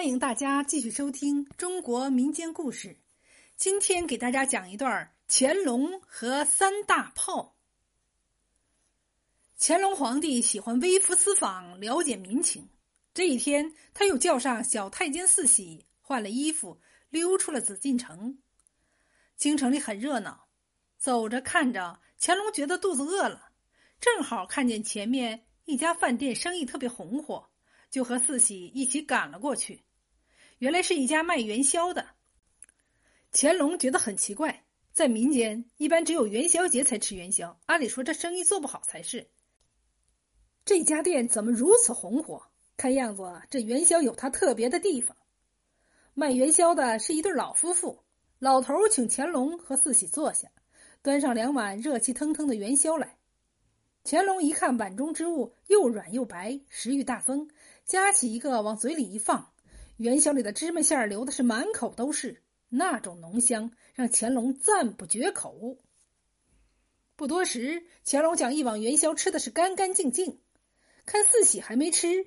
欢迎大家继续收听中国民间故事。今天给大家讲一段乾隆和三大炮。乾隆皇帝喜欢微服私访，了解民情。这一天，他又叫上小太监四喜，换了衣服，溜出了紫禁城。京城里很热闹，走着看着，乾隆觉得肚子饿了，正好看见前面一家饭店生意特别红火。就和四喜一起赶了过去，原来是一家卖元宵的。乾隆觉得很奇怪，在民间一般只有元宵节才吃元宵，按理说这生意做不好才是。这家店怎么如此红火？看样子这元宵有它特别的地方。卖元宵的是一对老夫妇，老头请乾隆和四喜坐下，端上两碗热气腾腾的元宵来。乾隆一看碗中之物又软又白，食欲大增。夹起一个往嘴里一放，元宵里的芝麻馅儿流的是满口都是，那种浓香让乾隆赞不绝口。不多时，乾隆将一碗元宵吃的是干干净净，看四喜还没吃，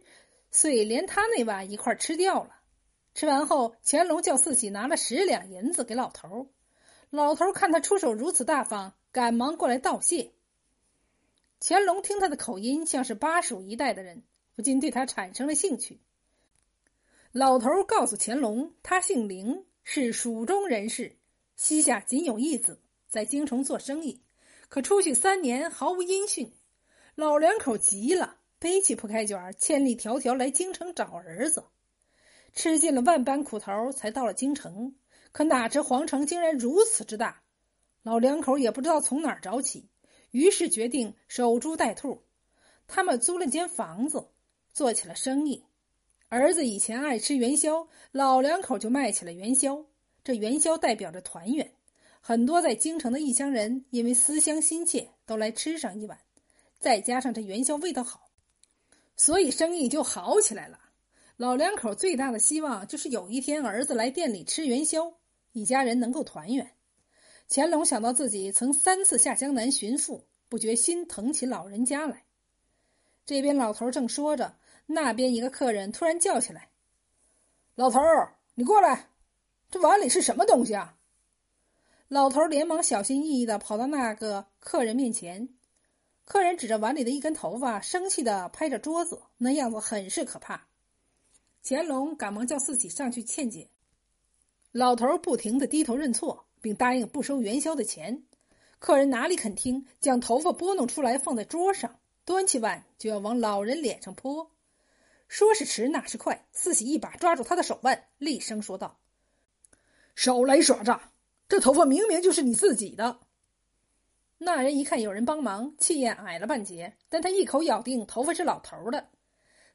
遂连他那碗一块吃掉了。吃完后，乾隆叫四喜拿了十两银子给老头老头看他出手如此大方，赶忙过来道谢。乾隆听他的口音像是巴蜀一带的人。不禁对他产生了兴趣。老头告诉乾隆，他姓凌，是蜀中人士，膝下仅有一子，在京城做生意，可出去三年毫无音讯。老两口急了，背起铺开卷，千里迢迢来京城找儿子，吃尽了万般苦头，才到了京城。可哪知皇城竟然如此之大，老两口也不知道从哪儿找起，于是决定守株待兔。他们租了间房子。做起了生意，儿子以前爱吃元宵，老两口就卖起了元宵。这元宵代表着团圆，很多在京城的异乡人因为思乡心切，都来吃上一碗。再加上这元宵味道好，所以生意就好起来了。老两口最大的希望就是有一天儿子来店里吃元宵，一家人能够团圆。乾隆想到自己曾三次下江南寻父，不觉心疼起老人家来。这边老头正说着。那边一个客人突然叫起来：“老头儿，你过来，这碗里是什么东西啊？”老头连忙小心翼翼的跑到那个客人面前，客人指着碗里的一根头发，生气的拍着桌子，那样子很是可怕。乾隆赶忙叫四喜上去劝解，老头不停的低头认错，并答应不收元宵的钱。客人哪里肯听，将头发拨弄出来放在桌上，端起碗就要往老人脸上泼。说时迟，那时快，四喜一把抓住他的手腕，厉声说道：“少来耍诈！这头发明明就是你自己的。”那人一看有人帮忙，气焰矮了半截，但他一口咬定头发是老头的。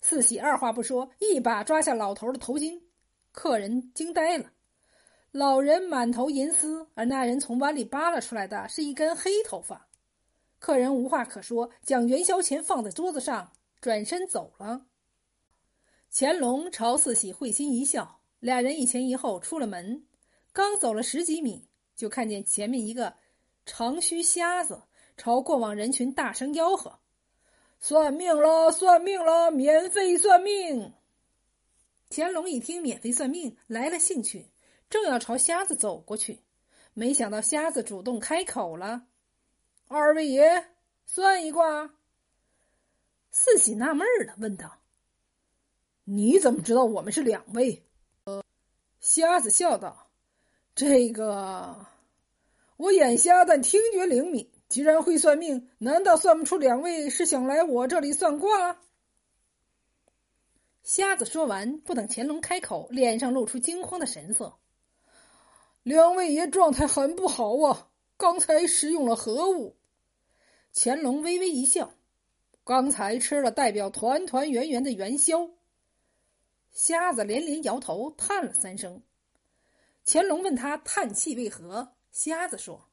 四喜二话不说，一把抓下老头的头巾。客人惊呆了，老人满头银丝，而那人从碗里扒拉出来的是一根黑头发。客人无话可说，将元宵钱放在桌子上，转身走了。乾隆朝四喜会心一笑，俩人一前一后出了门，刚走了十几米，就看见前面一个长须瞎子朝过往人群大声吆喝：“算命了，算命了，免费算命！”乾隆一听免费算命，来了兴趣，正要朝瞎子走过去，没想到瞎子主动开口了：“二位爷，算一卦。”四喜纳闷了，问道。你怎么知道我们是两位？呃，瞎子笑道：“这个，我眼瞎，但听觉灵敏。既然会算命，难道算不出两位是想来我这里算卦？”瞎子说完，不等乾隆开口，脸上露出惊慌的神色：“两位爷状态很不好啊！刚才食用了何物？”乾隆微微一笑：“刚才吃了代表团团圆圆的元宵。”瞎子连连摇头，叹了三声。乾隆问他叹气为何？瞎子说：“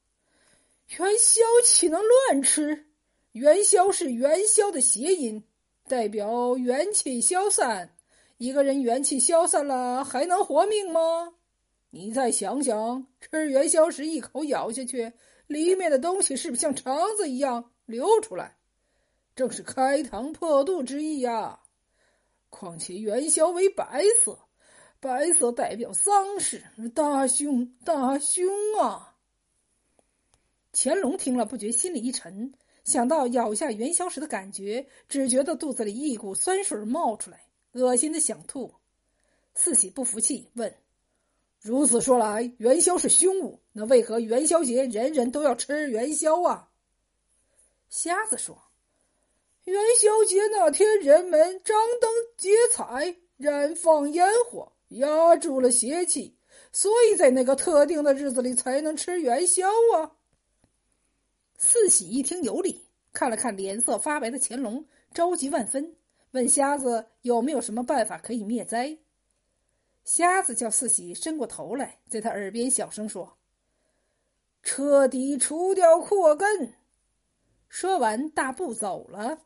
元宵岂能乱吃？元宵是元宵的谐音，代表元气消散。一个人元气消散了，还能活命吗？你再想想，吃元宵时一口咬下去，里面的东西是不是像肠子一样流出来？正是开膛破肚之意呀！”况且元宵为白色，白色代表丧事，大凶大凶啊！乾隆听了，不觉心里一沉，想到咬下元宵时的感觉，只觉得肚子里一股酸水冒出来，恶心的想吐。四喜不服气，问：“如此说来，元宵是凶物，那为何元宵节人人都要吃元宵啊？”瞎子说：“元宵节那天，人们张灯结彩，燃放烟火。”压住了邪气，所以在那个特定的日子里才能吃元宵啊！四喜一听有理，看了看脸色发白的乾隆，着急万分，问瞎子有没有什么办法可以灭灾。瞎子叫四喜伸过头来，在他耳边小声说：“彻底除掉祸根。”说完，大步走了。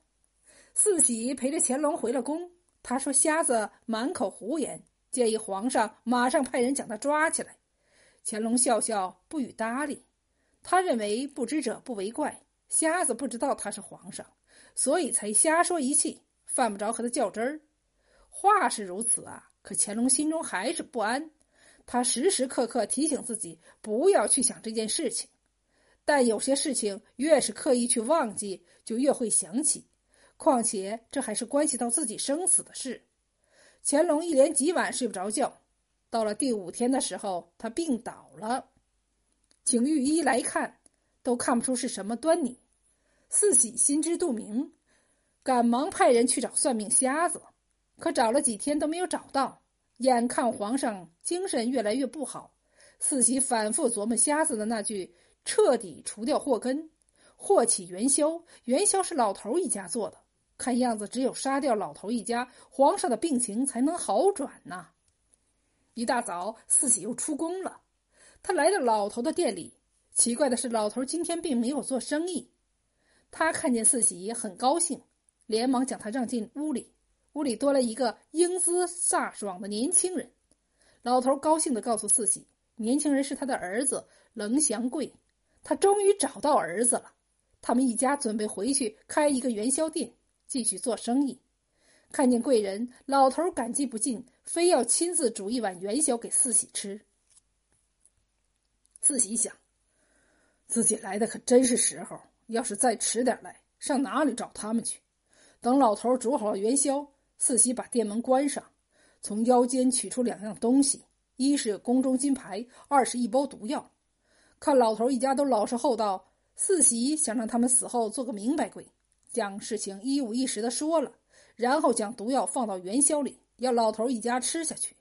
四喜陪着乾隆回了宫，他说：“瞎子满口胡言。”建议皇上马上派人将他抓起来。乾隆笑笑，不予搭理。他认为不知者不为怪，瞎子不知道他是皇上，所以才瞎说一气，犯不着和他较真儿。话是如此啊，可乾隆心中还是不安。他时时刻刻提醒自己不要去想这件事情，但有些事情越是刻意去忘记，就越会想起。况且这还是关系到自己生死的事。乾隆一连几晚睡不着觉，到了第五天的时候，他病倒了。请御医来看，都看不出是什么端倪。四喜心知肚明，赶忙派人去找算命瞎子，可找了几天都没有找到。眼看皇上精神越来越不好，四喜反复琢磨瞎子的那句“彻底除掉祸根，祸起元宵”，元宵是老头一家做的。看样子，只有杀掉老头一家，皇上的病情才能好转呐。一大早，四喜又出宫了。他来到老头的店里，奇怪的是，老头今天并没有做生意。他看见四喜很高兴，连忙将他让进屋里。屋里多了一个英姿飒爽的年轻人。老头高兴地告诉四喜，年轻人是他的儿子冷祥贵，他终于找到儿子了。他们一家准备回去开一个元宵店。继续做生意，看见贵人，老头感激不尽，非要亲自煮一碗元宵给四喜吃。四喜想，自己来的可真是时候，要是再迟点来，上哪里找他们去？等老头煮好了元宵，四喜把店门关上，从腰间取出两样东西，一是宫中金牌，二是一包毒药。看老头一家都老实厚道，四喜想让他们死后做个明白鬼。将事情一五一十的说了，然后将毒药放到元宵里，要老头一家吃下去。